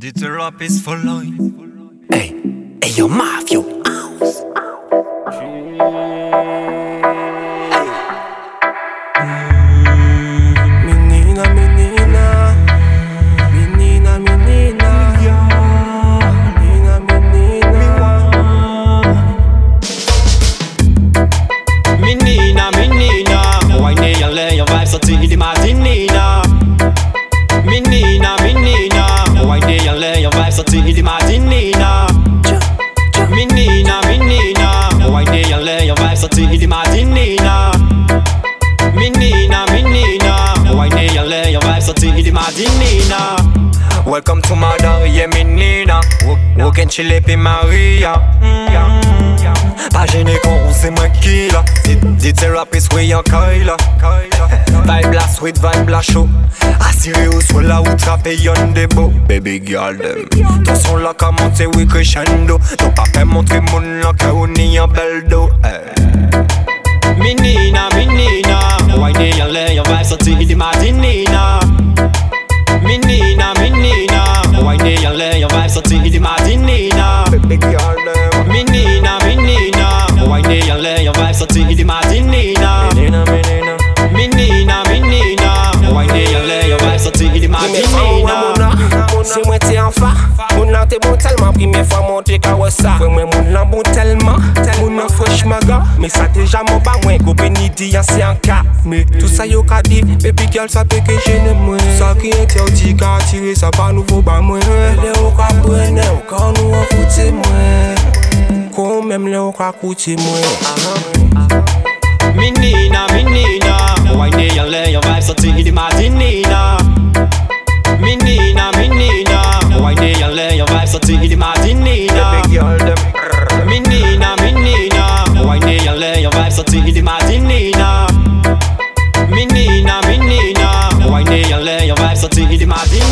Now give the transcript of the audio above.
The rap is for life. Hey, hey, yo, mafia. House. Menina, menina, menina, menina, menina, menina. Menina, menina Wine your lay your vibes so till the Martinina Menina, menina Wine your lay your vibes so till the Martinina Menina, menina Wine your lay your vibes so till the Martinina Menina, menina Wine your lay your vibes so till the Martinina Welcome to my door, yeah, menina. Walk and chill up in Maria. Pas gêné quand on sait moi qui là. Di therapist, oui, en Kyla. Vibe la sweet, vibe la chaud. Assuré ou soit là où trapper yon des beaux. Baby girl, them. Ton son là, qu'a monté, oui, crescendo. Donc, pas fait montrer mon là, qu'a uni en bel dos. eh. Menina, menina Wine your lay your vibes so till the Martinina Menina, menina Wine your lay your vibes so till the Martinina Baby girl, them. Menina, menina Wine your lay your vibes so till the Martinina Menina, menina. Menina, menina Moun nan te bon telman, prime fwa moun te ka wè sa. Fwe mwen moun nan bon telman, moun nan fwesh maga. Me sa te jaman ba mwen, go benidi yan se an ka. Me tout sa yo ka di, baby girl sa pe ke jene mwen. Sa ki yon kle ou di ka atire, sa pa nouvo ba mwen. Le ou ka brene, ou ka nou an foute mwen. Kon mèm le ou ka koute mwen. Menina, menina Imagine